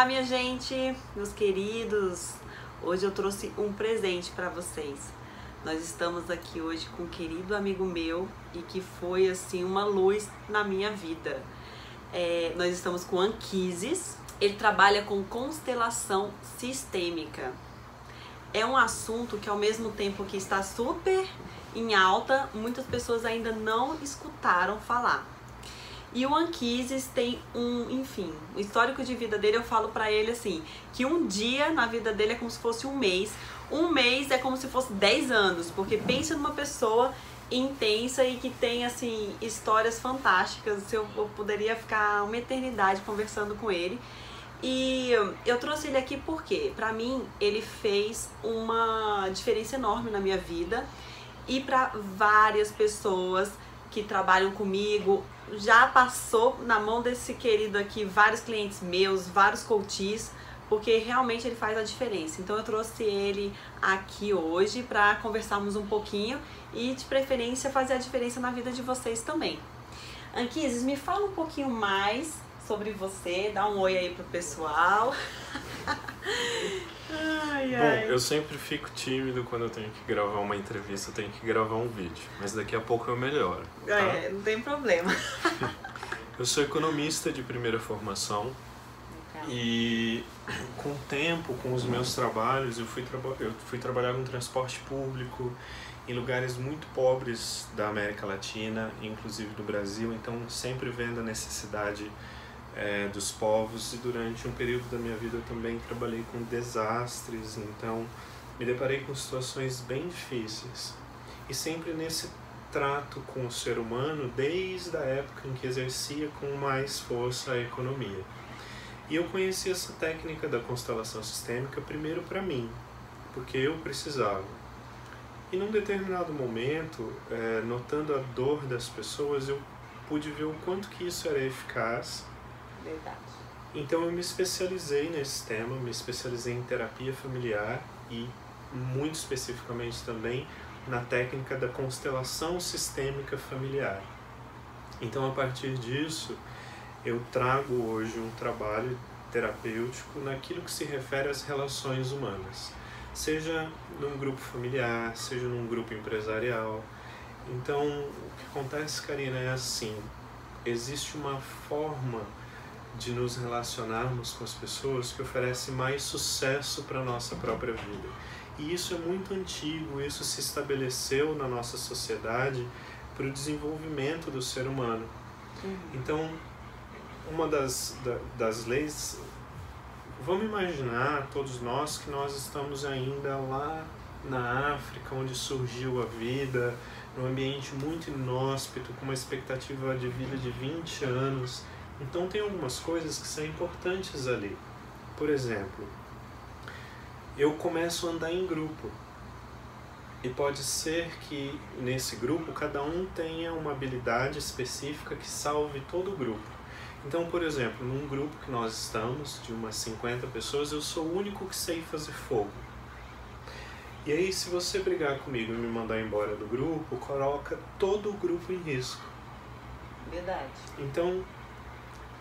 Olá, minha gente, meus queridos. Hoje eu trouxe um presente para vocês. Nós estamos aqui hoje com um querido amigo meu e que foi assim uma luz na minha vida. É, nós estamos com Anquises. Ele trabalha com constelação sistêmica. É um assunto que ao mesmo tempo que está super em alta, muitas pessoas ainda não escutaram falar. E o Anquises tem um, enfim, o histórico de vida dele, eu falo para ele assim, que um dia na vida dele é como se fosse um mês, um mês é como se fosse 10 anos, porque pensa numa pessoa intensa e que tem assim histórias fantásticas. Eu, eu poderia ficar uma eternidade conversando com ele. E eu trouxe ele aqui porque, para mim, ele fez uma diferença enorme na minha vida e para várias pessoas que trabalham comigo. Já passou na mão desse querido aqui vários clientes meus, vários coaches, porque realmente ele faz a diferença. Então eu trouxe ele aqui hoje para conversarmos um pouquinho e de preferência fazer a diferença na vida de vocês também. Anquises, me fala um pouquinho mais sobre você, dá um oi aí pro pessoal. ai, ai. Bom, eu sempre fico tímido quando eu tenho que gravar uma entrevista, eu tenho que gravar um vídeo, mas daqui a pouco eu melhoro. Tá? É, não tem problema. eu sou economista de primeira formação e com o tempo, com os meus trabalhos, eu fui, eu fui trabalhar com transporte público em lugares muito pobres da América Latina, inclusive do Brasil, então sempre vendo a necessidade é, dos povos e durante um período da minha vida eu também trabalhei com desastres, então me deparei com situações bem difíceis. E sempre nesse trato com o ser humano, desde a época em que exercia com mais força a economia. E eu conheci essa técnica da constelação sistêmica primeiro para mim, porque eu precisava. E num determinado momento, é, notando a dor das pessoas, eu pude ver o quanto que isso era eficaz Verdade. Então eu me especializei nesse tema, me especializei em terapia familiar e muito especificamente também na técnica da constelação sistêmica familiar. Então a partir disso, eu trago hoje um trabalho terapêutico naquilo que se refere às relações humanas, seja num grupo familiar, seja num grupo empresarial. Então, o que acontece, Karina, é assim: existe uma forma de nos relacionarmos com as pessoas que oferece mais sucesso para a nossa própria vida. E isso é muito antigo, isso se estabeleceu na nossa sociedade para o desenvolvimento do ser humano. Uhum. Então, uma das, da, das leis, vamos imaginar, todos nós, que nós estamos ainda lá na África, onde surgiu a vida, num ambiente muito inóspito, com uma expectativa de vida de 20 anos então tem algumas coisas que são importantes ali. Por exemplo, eu começo a andar em grupo. E pode ser que nesse grupo cada um tenha uma habilidade específica que salve todo o grupo. Então, por exemplo, num grupo que nós estamos, de umas 50 pessoas, eu sou o único que sei fazer fogo. E aí, se você brigar comigo e me mandar embora do grupo, coloca todo o grupo em risco. Verdade. Então,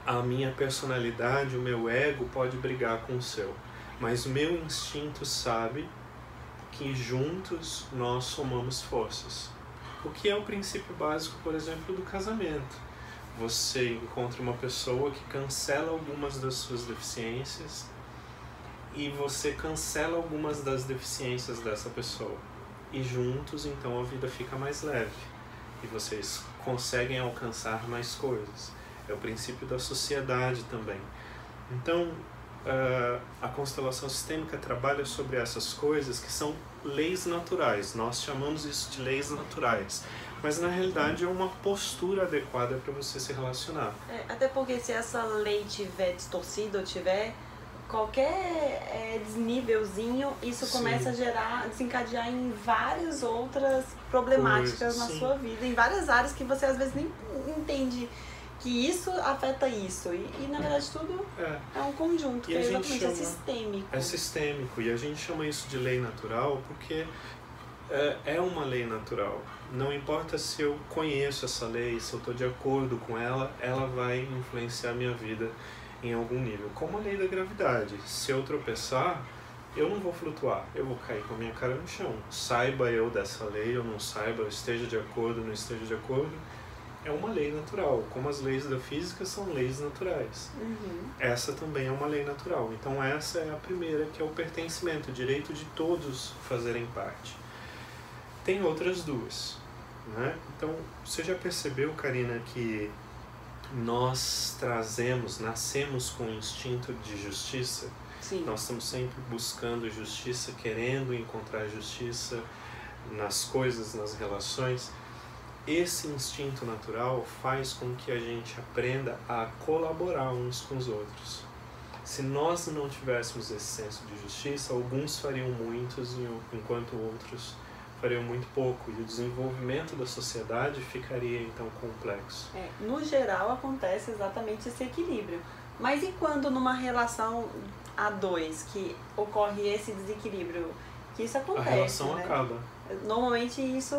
a minha personalidade, o meu ego pode brigar com o seu, mas o meu instinto sabe que juntos nós somamos forças. O que é o princípio básico, por exemplo, do casamento. Você encontra uma pessoa que cancela algumas das suas deficiências e você cancela algumas das deficiências dessa pessoa. E juntos, então, a vida fica mais leve e vocês conseguem alcançar mais coisas é o princípio da sociedade também. Então, a constelação sistêmica trabalha sobre essas coisas que são leis naturais. Nós chamamos isso de leis naturais. Mas na realidade é uma postura adequada para você se relacionar. É, até porque se essa lei tiver distorcida ou tiver qualquer é, desnívelzinho, isso Sim. começa a gerar, desencadear em várias outras problemáticas na sua vida, em várias áreas que você às vezes nem entende que isso afeta isso. E, e na verdade tudo é, é um conjunto, e que é exatamente é chama, é sistêmico. É sistêmico. E a gente chama isso de lei natural porque é, é uma lei natural. Não importa se eu conheço essa lei, se eu estou de acordo com ela, ela vai influenciar a minha vida em algum nível, como a lei da gravidade. Se eu tropeçar, eu não vou flutuar, eu vou cair com a minha cara no chão. Saiba eu dessa lei ou não saiba, esteja de acordo ou não esteja de acordo, é uma lei natural. Como as leis da física são leis naturais. Uhum. Essa também é uma lei natural. Então, essa é a primeira, que é o pertencimento, o direito de todos fazerem parte. Tem outras duas. Né? Então, você já percebeu, Karina, que nós trazemos, nascemos com o instinto de justiça? Sim. Nós estamos sempre buscando justiça, querendo encontrar justiça nas coisas, nas relações. Esse instinto natural faz com que a gente aprenda a colaborar uns com os outros. Se nós não tivéssemos esse senso de justiça, alguns fariam muitos enquanto outros fariam muito pouco e o desenvolvimento da sociedade ficaria então complexo. É, no geral acontece exatamente esse equilíbrio. Mas e quando numa relação a dois que ocorre esse desequilíbrio? Que isso acontece. A relação né? acaba. Normalmente isso.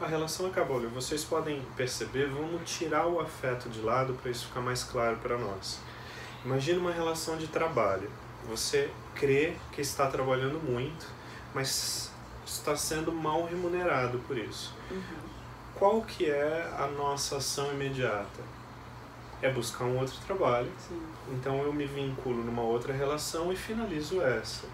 A relação acaba. Olha, vocês podem perceber, vamos tirar o afeto de lado para isso ficar mais claro para nós. Imagina uma relação de trabalho. Você crê que está trabalhando muito, mas está sendo mal remunerado por isso. Uhum. Qual que é a nossa ação imediata? É buscar um outro trabalho. Sim. Então eu me vinculo numa outra relação e finalizo essa.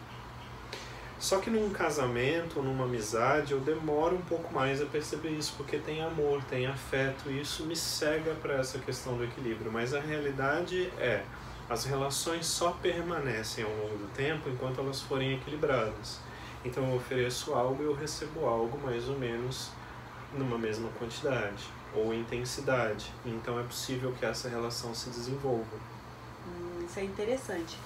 Só que num casamento, numa amizade, eu demoro um pouco mais a perceber isso, porque tem amor, tem afeto, e isso me cega para essa questão do equilíbrio. Mas a realidade é, as relações só permanecem ao longo do tempo enquanto elas forem equilibradas. Então eu ofereço algo e eu recebo algo mais ou menos numa mesma quantidade ou intensidade. Então é possível que essa relação se desenvolva. Hum, isso é interessante.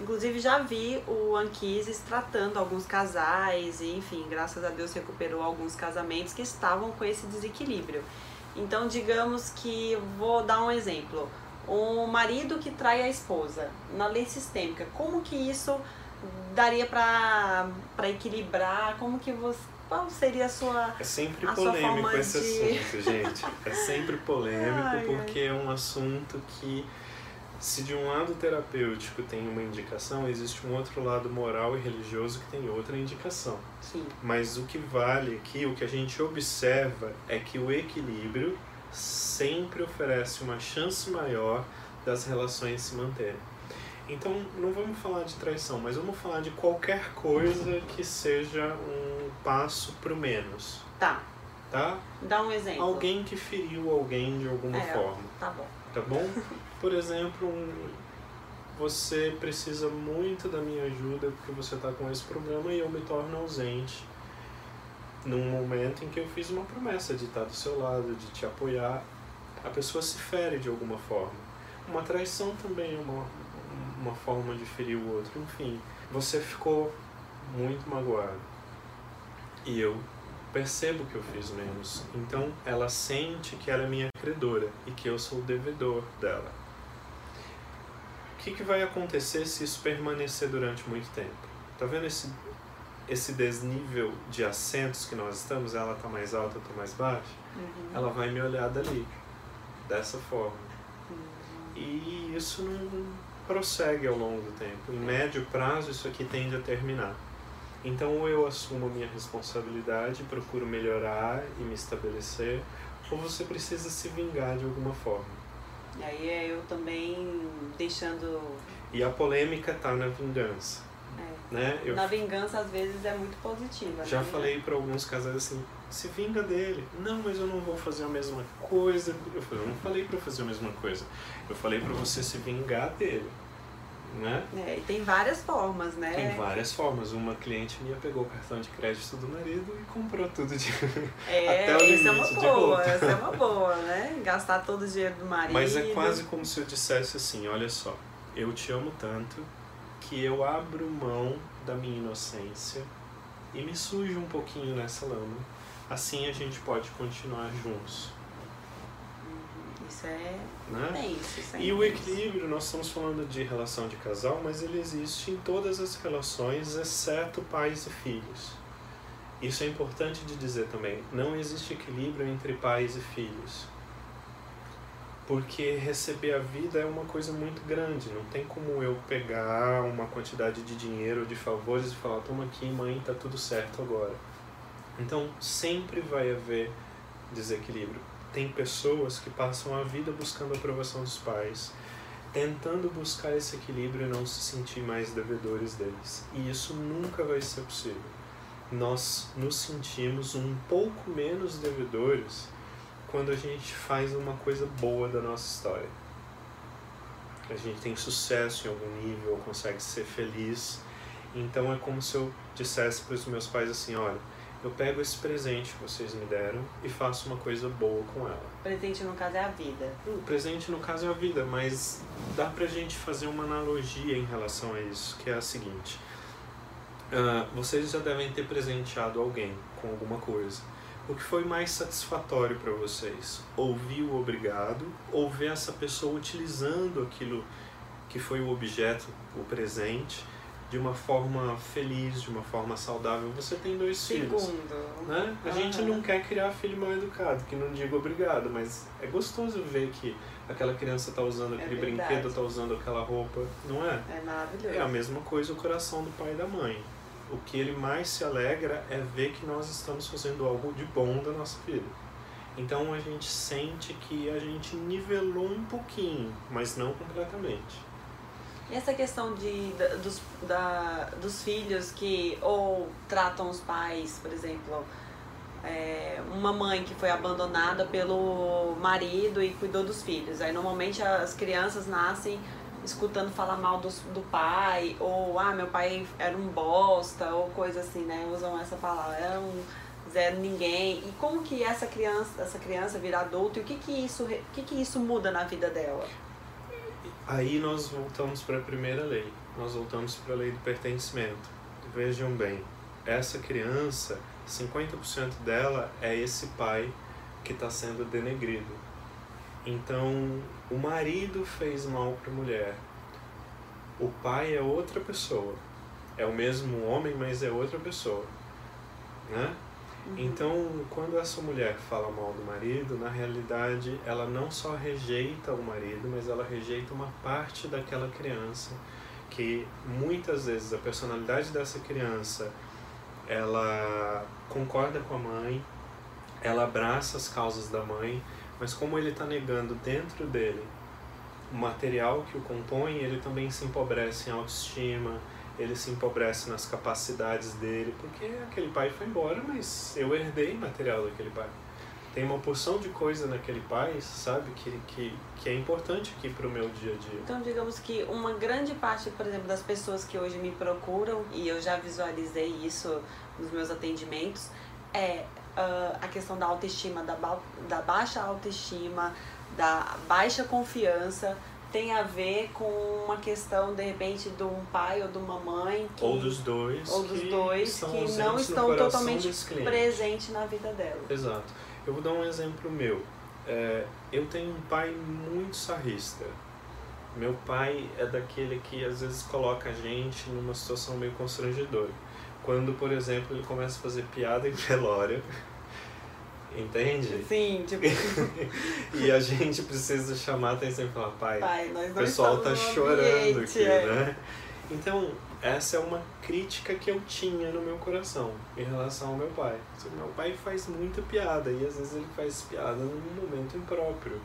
Inclusive já vi o Anquises tratando alguns casais e, enfim, graças a Deus recuperou alguns casamentos que estavam com esse desequilíbrio. Então, digamos que vou dar um exemplo. Um marido que trai a esposa na lei sistêmica, como que isso daria para equilibrar? Como que você qual seria a sua É sempre polêmico esse de- assunto, gente. É sempre polêmico Ai, ai. porque é um assunto que, se de um lado terapêutico tem uma indicação, existe um outro lado moral e religioso que tem outra indicação. Sim. Mas o que vale aqui, o que a gente observa, é que o equilíbrio sempre oferece uma chance maior das relações se manterem. Então, não vamos falar de traição, mas vamos falar de qualquer coisa que seja um passo para o menos, Tá. tá? Dá um exemplo. Alguém que feriu alguém de alguma É. forma, Tá bom. Tá bom? Por exemplo, um, você precisa muito da minha ajuda porque você está com esse problema e eu me torno ausente num momento em que eu fiz uma promessa de estar do seu lado, de te apoiar. A pessoa se fere de alguma forma. Uma traição também é uma, uma forma de ferir o outro. Enfim, você ficou muito magoado. E eu percebo que eu fiz menos. Então ela sente que ela é minha credora e que eu sou o devedor dela. O que, que vai acontecer se isso permanecer durante muito tempo? Tá vendo esse, esse desnível de assentos que nós estamos? Ela tá mais alta, eu tô mais baixa? Uhum. Ela vai me olhar dali, dessa forma. Uhum. E isso não prossegue ao longo do tempo. Em médio prazo, isso aqui tende a terminar. Então, ou eu assumo a minha responsabilidade, procuro melhorar e me estabelecer, ou você precisa se vingar de alguma forma. E aí é eu também deixando. E a polêmica tá na vingança, é, né? Eu Na vingança, às vezes, é muito positiva. já né? falei para alguns casais assim, se vinga dele. Não, mas eu não vou fazer a mesma coisa. Eu falei, eu não falei para fazer a mesma coisa. Eu falei para você se vingar dele, né? É, e tem várias formas, né? Tem várias formas. Uma cliente minha pegou o cartão de crédito do marido e comprou tudo de. É, Até o isso é uma limite boa, essa é uma boa, né? Gastar todo o dinheiro do marido. Mas é quase como se eu dissesse assim: olha só, eu te amo tanto que eu abro mão da minha inocência e me sujo um pouquinho nessa lama. Assim a gente pode continuar juntos, Isso é né? tenso, isso é E o equilíbrio, nós estamos falando de relação de casal, mas ele existe em todas as relações, exceto pais e filhos. Isso é importante de dizer também. Não existe equilíbrio entre pais e filhos. porque receber a vida é uma coisa muito grande. Não tem como eu pegar uma quantidade de dinheiro, de favores e falar: toma aqui, mãe, tá tudo certo agora. Então sempre vai haver desequilíbrio. Tem pessoas que passam a vida buscando a aprovação dos pais, tentando buscar esse equilíbrio e não se sentir mais devedores deles. E isso nunca vai ser possível. Nós nos sentimos um pouco menos devedores quando a gente faz uma coisa boa da nossa história. A gente tem sucesso em algum nível, consegue ser feliz. Então é como se eu dissesse para os meus pais assim: olha, eu pego esse presente que vocês me deram e faço uma coisa boa com ela. Presente no caso é a vida. O presente no caso é a vida, mas dá pra gente fazer uma analogia em relação a isso, que é a seguinte. Uh, vocês já devem ter presenteado alguém com alguma coisa. O que foi mais satisfatório para vocês? Ouvir o obrigado ou ver essa pessoa utilizando aquilo que foi o objeto, o presente, de uma forma feliz, de uma forma saudável. Você tem dois Segundo. filhos. Né? A gente não quer criar filho mal educado, que não diga obrigado, mas é gostoso ver que aquela criança está usando aquele é brinquedo, está usando aquela roupa, não é? É maravilhoso. É a mesma coisa o coração do pai e da mãe. O que ele mais se alegra é ver que nós estamos fazendo algo de bom da nossa vida. Então a gente sente que a gente nivelou um pouquinho, mas não completamente. E essa questão de, da, dos, da, dos filhos que ou tratam os pais, por exemplo, é, uma mãe que foi abandonada pelo marido e cuidou dos filhos. Aí normalmente as crianças nascem escutando falar mal do, do pai, ou ah, meu pai era um bosta, ou coisa assim, né? Usam essa palavra, era um zero ninguém. E como que essa criança, essa criança vira adulto e o que que isso, o que que isso muda na vida dela? Aí nós voltamos para a primeira lei, nós voltamos para a lei do pertencimento. Vejam bem, essa criança, 50% dela é esse pai que está sendo denegrido. Então, o marido fez mal para a mulher, o pai é outra pessoa. É o mesmo homem, mas é outra pessoa. Né? Uhum. Então, quando essa mulher fala mal do marido, na realidade ela não só rejeita o marido, mas ela rejeita uma parte daquela criança que muitas vezes a personalidade dessa criança ela concorda com a mãe, ela abraça as causas da mãe, mas como ele está negando dentro dele o material que o compõe, ele também se empobrece em autoestima, ele se empobrece nas capacidades dele, porque aquele pai foi embora, mas eu herdei material daquele pai. Tem uma porção de coisa naquele pai, sabe, que, que, que é importante aqui para o meu dia a dia. Então, digamos que uma grande parte, por exemplo, das pessoas que hoje me procuram, e eu já visualizei isso nos meus atendimentos, é uh, a questão da autoestima, da, ba da baixa autoestima, da baixa confiança, tem a ver com uma questão, de repente, de um pai ou de uma mãe. Que, ou dos dois. Ou dos dois que não estão totalmente presentes na vida dela. Exato. Eu vou dar um exemplo meu. É, eu tenho um pai muito sarrista. Meu pai é daquele que às vezes coloca a gente numa situação meio constrangedora. Quando, por exemplo, ele começa a fazer piada em velório Entende? Sim, tipo. e a gente precisa chamar a atenção e falar, pai, pai o pessoal tá chorando ambiente, aqui, é. né? Então, essa é uma crítica que eu tinha no meu coração em relação ao meu pai. Meu pai faz muita piada e às vezes ele faz piada num momento impróprio.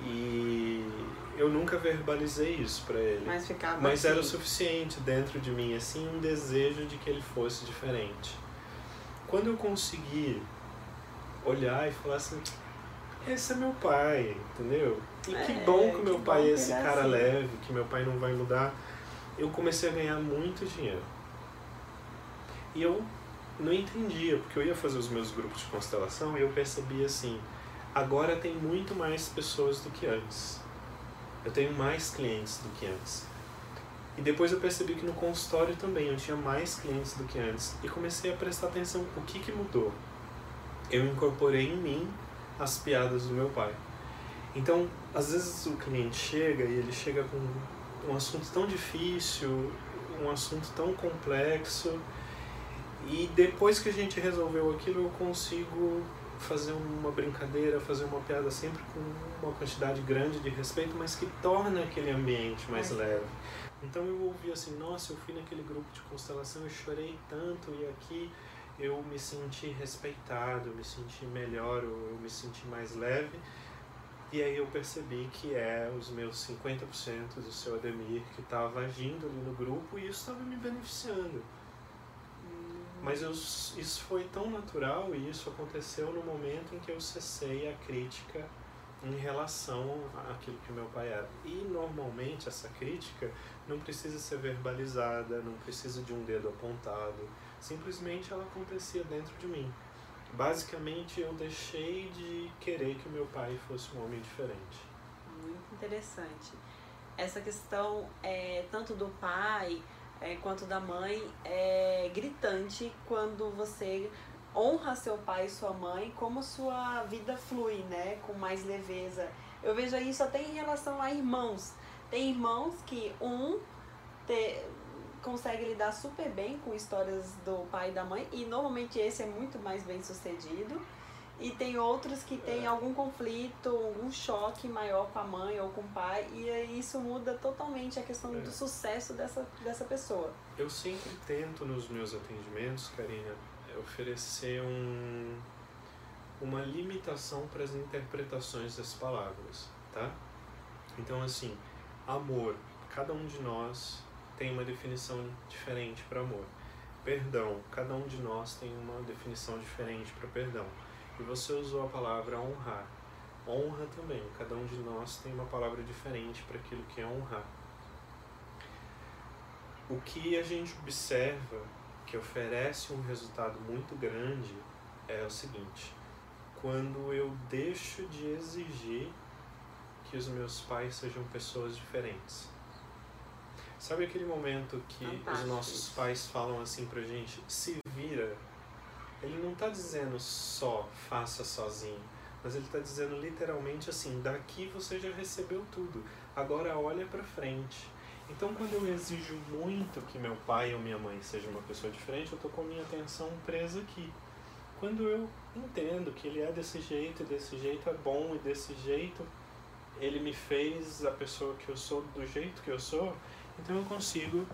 E eu nunca verbalizei isso para ele. Mas ficava Mas assim. era o suficiente dentro de mim, assim, um desejo de que ele fosse diferente. Quando eu consegui olhar e falar assim, esse é meu pai, entendeu? E que é, bom que meu que pai é esse cara assim. leve, que meu pai não vai mudar. Eu comecei a ganhar muito dinheiro. E eu não entendia, porque eu ia fazer os meus grupos de constelação e eu percebia assim, agora tem muito mais pessoas do que antes. Eu tenho mais clientes do que antes. E depois eu percebi que no consultório também eu tinha mais clientes do que antes. E comecei a prestar atenção o que, que mudou eu incorporei em mim as piadas do meu pai. Então, às vezes o cliente chega e ele chega com um assunto tão difícil, um assunto tão complexo, e depois que a gente resolveu aquilo, eu consigo fazer uma brincadeira, fazer uma piada sempre com uma quantidade grande de respeito, mas que torna aquele ambiente mais é. leve. Então eu ouvi assim, nossa, eu fui naquele grupo de constelação e chorei tanto e aqui eu me senti respeitado, eu me senti melhor, eu me senti mais leve. E aí eu percebi que é os meus 50% do seu Ademir que estava agindo ali no grupo e isso estava me beneficiando. Mas eu, isso foi tão natural e isso aconteceu no momento em que eu cessei a crítica em relação àquilo que meu pai era. E normalmente essa crítica não precisa ser verbalizada, não precisa de um dedo apontado, simplesmente ela acontecia dentro de mim. Basicamente eu deixei de querer que o meu pai fosse um homem diferente. Muito interessante. Essa questão é, tanto do pai é, quanto da mãe é gritante quando você honra seu pai e sua mãe, como sua vida flui, né, com mais leveza. Eu vejo isso até em relação a irmãos. Tem irmãos que um te, consegue lidar super bem com histórias do pai e da mãe, e normalmente esse é muito mais bem sucedido. E tem outros que têm é. algum conflito, algum choque maior com a mãe ou com o pai, e isso muda totalmente a questão é. do sucesso dessa, dessa pessoa. Eu sempre tento nos meus atendimentos, Karina, oferecer um, uma limitação para as interpretações das palavras, tá? Então, assim, amor, cada um de nós tem uma definição diferente para amor. Perdão, cada um de nós tem uma definição diferente para perdão e você usou a palavra honrar. Honra também. Cada um de nós tem uma palavra diferente para aquilo que é honrar. O que a gente observa que oferece um resultado muito grande é o seguinte: quando eu deixo de exigir que os meus pais sejam pessoas diferentes. Sabe aquele momento que Fantástico. os nossos pais falam assim pra gente: se vira, ele não está dizendo só faça sozinho, mas ele está dizendo literalmente assim: daqui você já recebeu tudo, agora olha para frente. Então, quando eu exijo muito que meu pai ou minha mãe seja uma pessoa diferente, eu estou com a minha atenção presa aqui. Quando eu entendo que ele é desse jeito, e desse jeito é bom, e desse jeito ele me fez a pessoa que eu sou do jeito que eu sou, então eu consigo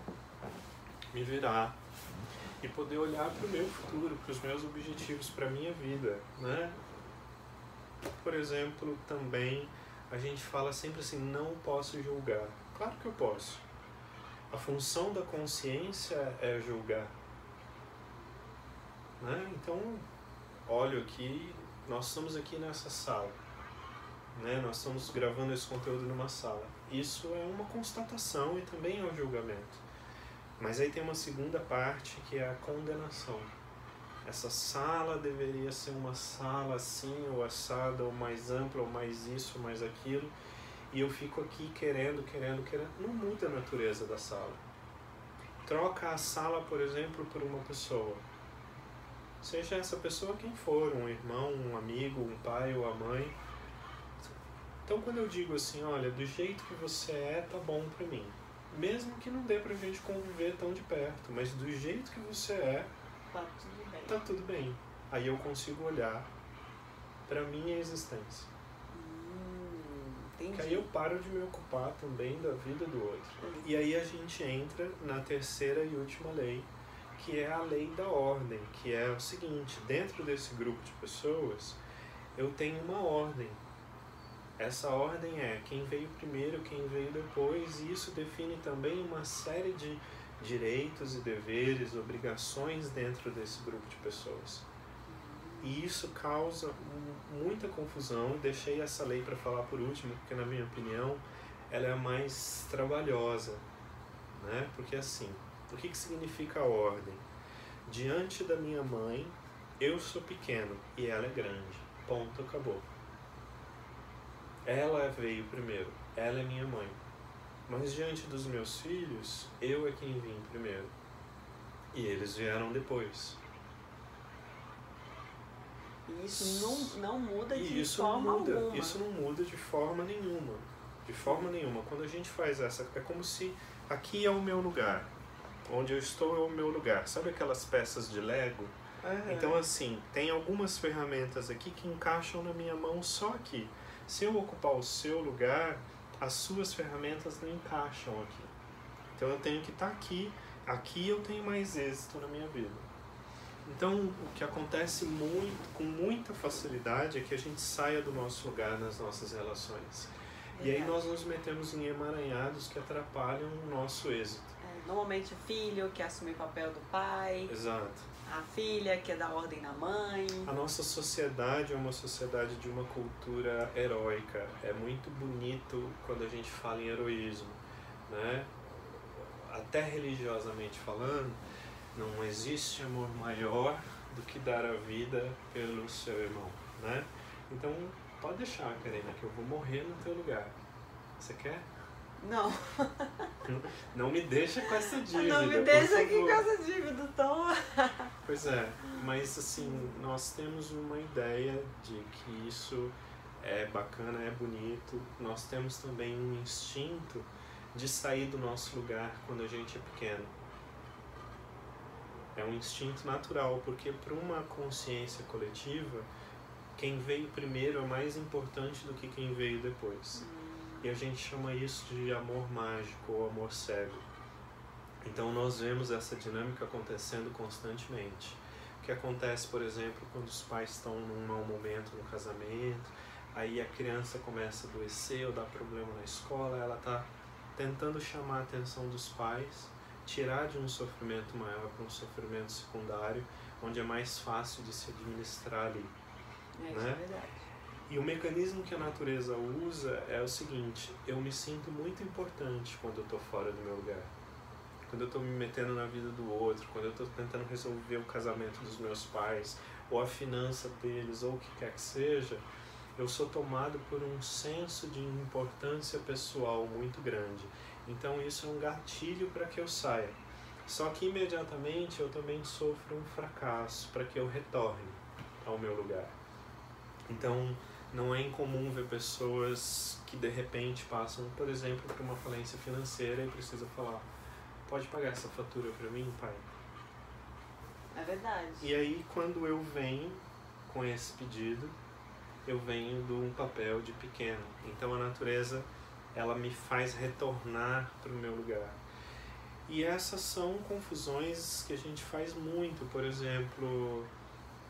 me virar e poder olhar para o meu futuro, para os meus objetivos, para a minha vida, né? Por exemplo, também a gente fala sempre assim, não posso julgar. Claro que eu posso. A função da consciência é julgar. Né? Então, olho aqui, nós estamos aqui nessa sala. Né? Nós estamos gravando esse conteúdo numa sala. Isso é uma constatação e também é um julgamento. Mas aí tem uma segunda parte que é a condenação. Essa sala deveria ser uma sala assim, ou assada, ou mais ampla, ou mais isso, ou mais aquilo. E eu fico aqui querendo, querendo, querendo. Não muda a natureza da sala. Troca a sala, por exemplo, por uma pessoa. Seja essa pessoa quem for, um irmão, um amigo, um pai ou a mãe. Então quando eu digo assim, olha, do jeito que você é, tá bom pra mim mesmo que não dê pra gente conviver tão de perto, mas do jeito que você é, tá tudo bem. Tá tudo bem. Aí eu consigo olhar pra minha existência. Hum, entendi. Que aí eu paro de me ocupar também da vida do outro. E aí a gente entra na terceira e última lei, que é a lei da ordem, que é o seguinte, dentro desse grupo de pessoas, eu tenho uma ordem essa ordem é quem veio primeiro, quem veio depois, e isso define também uma série de direitos e deveres, obrigações dentro desse grupo de pessoas. E isso causa muita confusão. Deixei essa lei para falar por último, porque na minha opinião ela é a mais trabalhosa, né? Porque assim, o que, que significa a ordem? Diante da minha mãe, eu sou pequeno e ela é grande. Ponto, acabou. Ela veio primeiro, ela é minha mãe. Mas diante dos meus filhos, eu é quem vim primeiro. E eles vieram depois. E isso não, não muda de isso forma não muda, alguma. Isso não muda de forma nenhuma. De forma nenhuma. Quando a gente faz essa, é como se aqui é o meu lugar. Onde eu estou é o meu lugar. Sabe aquelas peças de Lego? Uhum. Então, assim, tem algumas ferramentas aqui que encaixam na minha mão só aqui. Se eu ocupar o seu lugar, as suas ferramentas não encaixam aqui. Então, eu tenho que estar aqui. Aqui eu tenho mais êxito na minha vida. Então, o que acontece muito, com muita facilidade é que a gente saia do nosso lugar nas nossas relações. E aí nós nos metemos em emaranhados que atrapalham o nosso êxito. É, normalmente o filho que assume o papel do pai, Exato. A filha que é da ordem na mãe. A nossa sociedade é uma sociedade de uma cultura heróica. É muito bonito quando a gente fala em heroísmo, né? Até religiosamente falando, não existe amor maior do que dar a vida pelo seu irmão, né? Então, pode deixar, Karina, que eu vou morrer no teu lugar. Você quer? Não, Não me deixa com essa dívida. não me deixa aqui com essa dívida tão. Pois é, mas assim, nós temos uma ideia de que isso é bacana, é bonito. Nós temos também um instinto de sair do nosso lugar quando a gente é pequeno. É um instinto natural, porque para uma consciência coletiva, quem veio primeiro é mais importante do que quem veio depois. E a gente chama isso de amor mágico ou amor cego. Então nós vemos essa dinâmica acontecendo constantemente. O que acontece, por exemplo, quando os pais estão num mau momento no casamento, aí a criança começa a adoecer ou dá problema na escola, ela está tentando chamar a atenção dos pais, tirar de um sofrimento maior para um sofrimento secundário, onde é mais fácil de se administrar ali. É, isso Né? é verdade. E o mecanismo que a natureza usa é o seguinte: eu me sinto muito importante quando eu estou fora do meu lugar. Quando eu estou me metendo na vida do outro, quando eu estou tentando resolver o casamento dos meus pais, ou a finança deles, ou o que quer que seja, eu sou tomado por um senso de importância pessoal muito grande. Então isso é um gatilho para que eu saia. Só que imediatamente eu também sofro um fracasso para que eu retorne ao meu lugar. Então, não é incomum ver pessoas que de repente passam, por exemplo, por uma falência financeira e precisam falar: pode pagar essa fatura para mim, pai? É verdade. E aí, quando eu venho com esse pedido, eu venho de um papel de pequeno. Então, a natureza ela me faz retornar para o meu lugar. E essas são confusões que a gente faz muito. Por exemplo,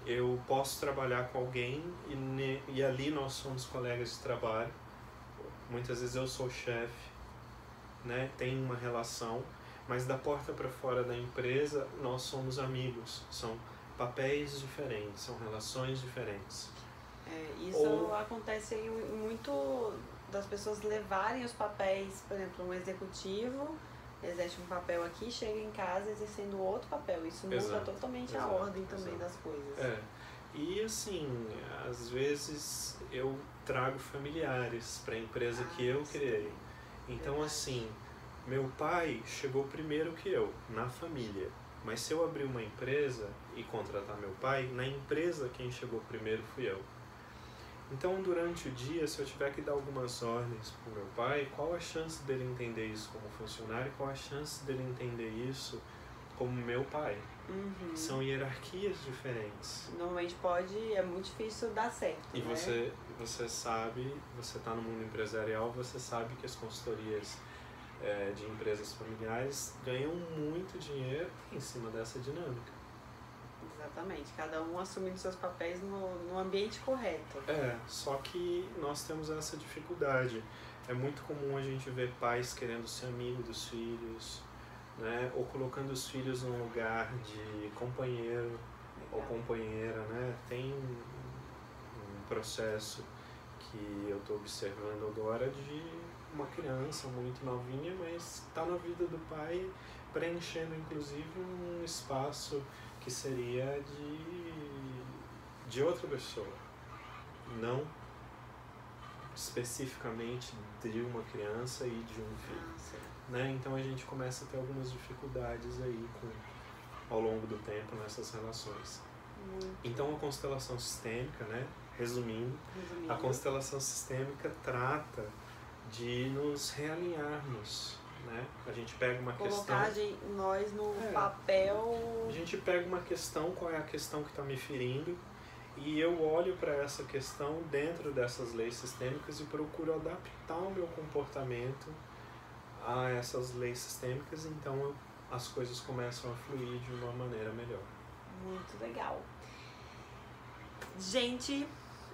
eu posso trabalhar com alguém e, ne- e ali nós somos colegas de trabalho. Muitas vezes eu sou chefe, né? Tem uma relação, mas da porta para fora da empresa nós somos amigos. São papéis diferentes, são relações diferentes. É, isso Ou- acontece muito das pessoas levarem os papéis, por exemplo, um executivo exerce um papel aqui, chega em casa exercendo outro papel. Isso muda Exato, totalmente a exato, ordem também exato. das coisas. É. E assim, às vezes eu trago familiares para a empresa Ah, que eu criei. Então assim, meu pai chegou primeiro que eu na família. Mas se eu abrir uma empresa e contratar meu pai, na empresa quem chegou primeiro fui eu. Então, durante o dia, se eu tiver que dar algumas ordens para o meu pai, qual a chance dele entender isso como funcionário e qual a chance dele entender isso como meu pai? Uhum. São hierarquias diferentes. Normalmente pode, é muito difícil dar certo. E né? você, você sabe, você está no mundo empresarial, você sabe que as consultorias eh, de empresas familiares ganham muito dinheiro em cima dessa dinâmica. Exatamente, cada um assumindo seus papéis no, no ambiente correto. É, só que nós temos essa dificuldade. É muito comum a gente ver pais querendo ser amigo dos filhos, né? Ou colocando os filhos num lugar de companheiro ou companheira, né? Tem um processo que eu estou observando agora de uma criança muito novinha, mas está na vida do pai, preenchendo inclusive um espaço que seria de, de outra pessoa, não especificamente de uma criança e de um filho. Ah. Né? Então a gente começa a ter algumas dificuldades aí com, ao longo do tempo nessas relações. Muito Então a constelação sistêmica, né? resumindo, resumindo. a constelação sistêmica trata de nos realinharmos Né? A gente pega uma Colocar questão. nós no É. papel. A gente pega uma questão, qual é a questão que está me ferindo, e eu olho para essa questão dentro dessas leis sistêmicas e procuro adaptar o meu comportamento a essas leis sistêmicas, então eu- as coisas começam a fluir de uma maneira melhor. Muito legal. Gente,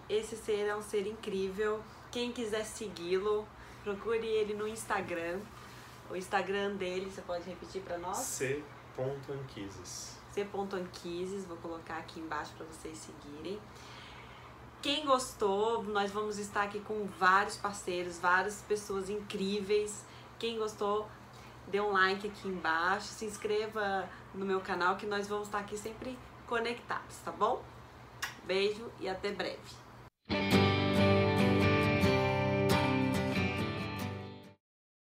esse ser é um ser incrível. Quem quiser segui-lo, procure ele no Instagram. O Instagram dele, você pode repetir para nós? C.anquises. c.anquises, vou colocar aqui embaixo para vocês seguirem. Quem gostou, nós vamos estar aqui com vários parceiros, várias pessoas incríveis. Quem gostou, dê um like aqui embaixo, se inscreva no meu canal que nós vamos estar aqui sempre conectados, tá bom? Beijo e até breve.